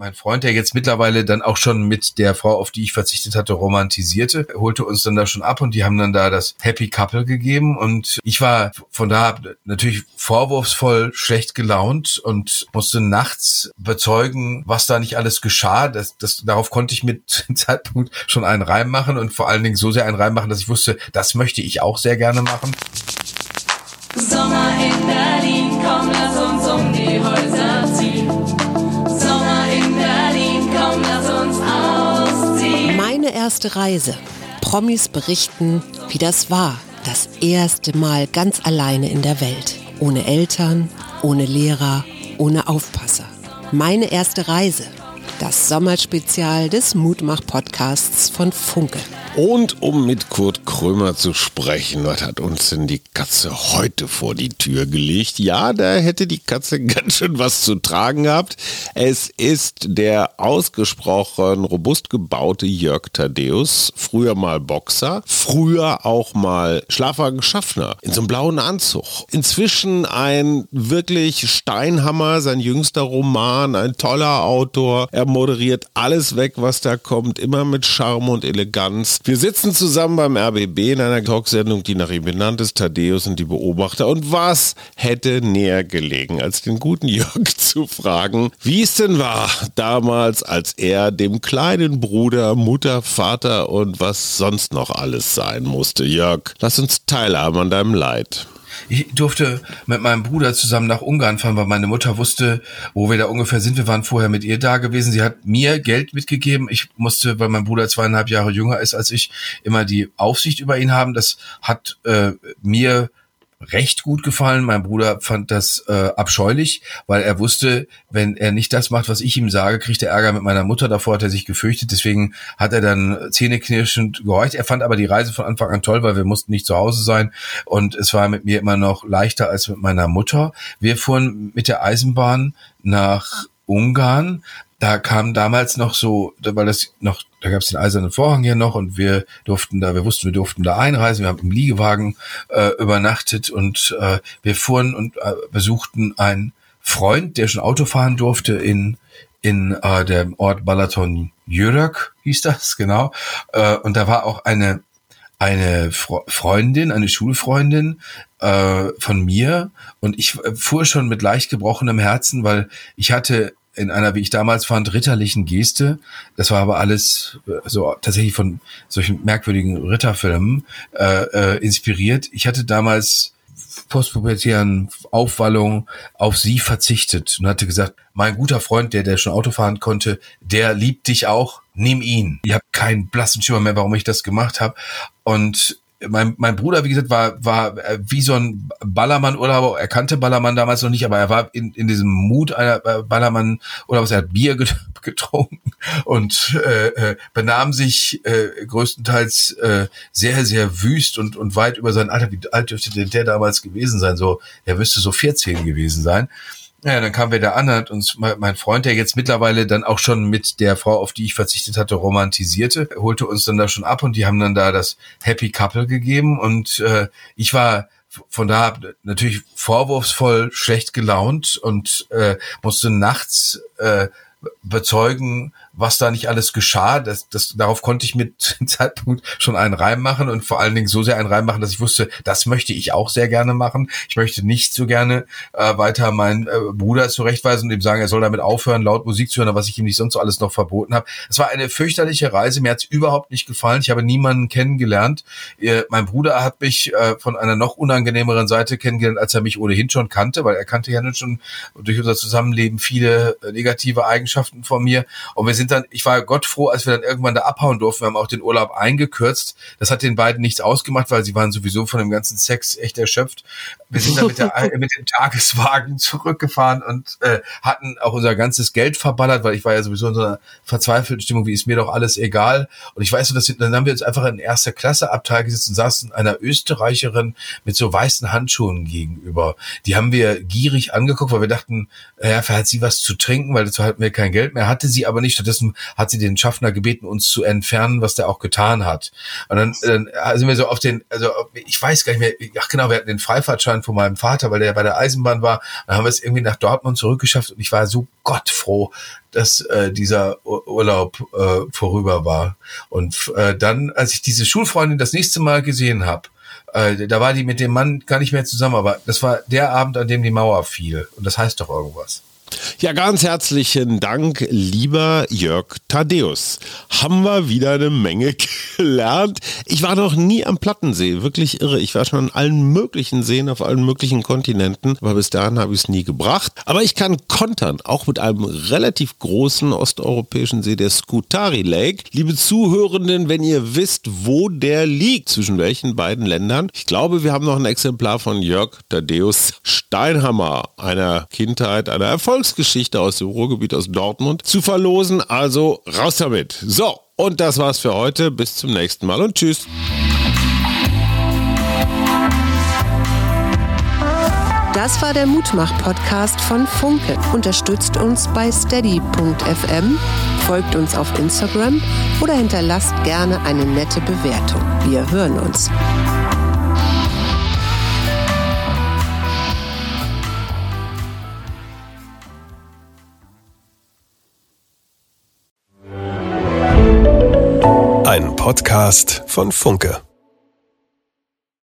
Mein Freund, der jetzt mittlerweile dann auch schon mit der Frau, auf die ich verzichtet hatte, romantisierte, holte uns dann da schon ab und die haben dann da das Happy Couple gegeben und ich war von da natürlich vorwurfsvoll schlecht gelaunt und musste nachts bezeugen, was da nicht alles geschah. Das, das, darauf konnte ich mit dem Zeitpunkt schon einen Reim machen und vor allen Dingen so sehr einen Reim machen, dass ich wusste, das möchte ich auch sehr gerne machen. Sommer in Berlin, erste Reise. Promis berichten, wie das war. Das erste Mal ganz alleine in der Welt. Ohne Eltern, ohne Lehrer, ohne Aufpasser. Meine erste Reise. Das Sommerspezial des Mutmach-Podcasts von Funke. Und um mit Kurt Krömer zu sprechen, was hat uns denn die Katze heute vor die Tür gelegt? Ja, da hätte die Katze ganz schön was zu tragen gehabt. Es ist der ausgesprochen robust gebaute Jörg Thaddeus, früher mal Boxer, früher auch mal Schlafwagenschaffner in so einem blauen Anzug. Inzwischen ein wirklich Steinhammer, sein jüngster Roman, ein toller Autor. Er moderiert alles weg, was da kommt, immer mit Charme und Eleganz. Wir sitzen zusammen beim RBB in einer Talksendung, die nach ihm benannt ist, Thaddeus und die Beobachter. Und was hätte näher gelegen, als den guten Jörg zu fragen, wie es denn war damals, als er dem kleinen Bruder, Mutter, Vater und was sonst noch alles sein musste. Jörg, lass uns teilhaben an deinem Leid. Ich durfte mit meinem Bruder zusammen nach Ungarn fahren, weil meine Mutter wusste, wo wir da ungefähr sind. Wir waren vorher mit ihr da gewesen. Sie hat mir Geld mitgegeben. Ich musste, weil mein Bruder zweieinhalb Jahre jünger ist als ich, immer die Aufsicht über ihn haben. Das hat äh, mir recht gut gefallen. Mein Bruder fand das äh, abscheulich, weil er wusste, wenn er nicht das macht, was ich ihm sage, kriegt er Ärger mit meiner Mutter. Davor hat er sich gefürchtet. Deswegen hat er dann zähneknirschend gehorcht. Er fand aber die Reise von Anfang an toll, weil wir mussten nicht zu Hause sein. Und es war mit mir immer noch leichter als mit meiner Mutter. Wir fuhren mit der Eisenbahn nach Ungarn, da kam damals noch so, weil das noch, da gab es den eisernen Vorhang hier noch und wir durften da, wir wussten, wir durften da einreisen, wir haben im Liegewagen äh, übernachtet und äh, wir fuhren und äh, besuchten einen Freund, der schon Auto fahren durfte in in äh, dem Ort Balaton Jörg hieß das genau. Äh, und da war auch eine eine Freundin, eine Schulfreundin äh, von mir. Und ich fuhr schon mit leicht gebrochenem Herzen, weil ich hatte in einer, wie ich damals fand, ritterlichen Geste. Das war aber alles äh, so tatsächlich von solchen merkwürdigen Ritterfilmen äh, äh, inspiriert. Ich hatte damals postpubertären Aufwallung auf sie verzichtet und hatte gesagt, mein guter Freund, der, der schon Auto fahren konnte, der liebt dich auch, nimm ihn. Ich habe keinen blassen Schimmer mehr, warum ich das gemacht habe. Und mein, mein Bruder, wie gesagt, war, war äh, wie so ein Ballermann-Urlauber. Er kannte Ballermann damals noch nicht, aber er war in, in diesem Mut einer äh, Ballermann-Urlaubers. Er hat Bier getrunken und äh, äh, benahm sich äh, größtenteils äh, sehr, sehr wüst und, und weit über sein Alter. Wie alt dürfte denn der damals gewesen sein? So, er müsste so 14 gewesen sein. Ja, dann kamen wir da an, hat uns mein Freund, der jetzt mittlerweile dann auch schon mit der Frau, auf die ich verzichtet hatte, romantisierte, holte uns dann da schon ab und die haben dann da das Happy Couple gegeben und äh, ich war von da natürlich vorwurfsvoll schlecht gelaunt und äh, musste nachts äh, bezeugen, was da nicht alles geschah. Das, das, darauf konnte ich mit dem Zeitpunkt schon einen Reim machen und vor allen Dingen so sehr einen Reim machen, dass ich wusste, das möchte ich auch sehr gerne machen. Ich möchte nicht so gerne äh, weiter meinen äh, Bruder zurechtweisen und ihm sagen, er soll damit aufhören, laut Musik zu hören, was ich ihm nicht sonst so alles noch verboten habe. Es war eine fürchterliche Reise. Mir hat es überhaupt nicht gefallen. Ich habe niemanden kennengelernt. Äh, mein Bruder hat mich äh, von einer noch unangenehmeren Seite kennengelernt, als er mich ohnehin schon kannte, weil er kannte ja nun schon durch unser Zusammenleben viele äh, negative Eigenschaften von mir. Und wir sind sind dann, ich war Gott froh, als wir dann irgendwann da abhauen durften. Wir haben auch den Urlaub eingekürzt. Das hat den beiden nichts ausgemacht, weil sie waren sowieso von dem ganzen Sex echt erschöpft. Wir sind dann mit, der, mit dem Tageswagen zurückgefahren und äh, hatten auch unser ganzes Geld verballert, weil ich war ja sowieso in so einer verzweifelten Stimmung, wie ist mir doch alles egal. Und ich weiß so, dass dann haben wir uns einfach in erster Klasse Abteil gesetzt und saßen einer Österreicherin mit so weißen Handschuhen gegenüber. Die haben wir gierig angeguckt, weil wir dachten, ja, hat sie was zu trinken, weil dazu hatten wir kein Geld mehr, hatte sie aber nicht. Stattdessen hat sie den Schaffner gebeten, uns zu entfernen, was der auch getan hat. Und dann, dann sind wir so auf den, also ich weiß gar nicht mehr, ach genau, wir hatten den Freifahrtschein von meinem Vater, weil der bei der Eisenbahn war. Dann haben wir es irgendwie nach Dortmund zurückgeschafft und ich war so gottfroh, dass äh, dieser Urlaub äh, vorüber war. Und äh, dann, als ich diese Schulfreundin das nächste Mal gesehen habe, äh, da war die mit dem Mann gar nicht mehr zusammen, aber das war der Abend, an dem die Mauer fiel. Und das heißt doch irgendwas. Ja, ganz herzlichen Dank, lieber Jörg Thaddeus. Haben wir wieder eine Menge gelernt. Ich war noch nie am Plattensee, wirklich irre. Ich war schon an allen möglichen Seen auf allen möglichen Kontinenten, aber bis dahin habe ich es nie gebracht. Aber ich kann kontern, auch mit einem relativ großen osteuropäischen See, der Scutari Lake. Liebe Zuhörenden, wenn ihr wisst, wo der liegt, zwischen welchen beiden Ländern, ich glaube, wir haben noch ein Exemplar von Jörg Thaddeus Steinhammer, einer Kindheit, einer Erfolg Erfolgsgeschichte aus dem Ruhrgebiet aus Dortmund zu verlosen. Also raus damit. So, und das war's für heute. Bis zum nächsten Mal und tschüss. Das war der Mutmach-Podcast von Funke. Unterstützt uns bei steady.fm, folgt uns auf Instagram oder hinterlasst gerne eine nette Bewertung. Wir hören uns. Podcast von Funke.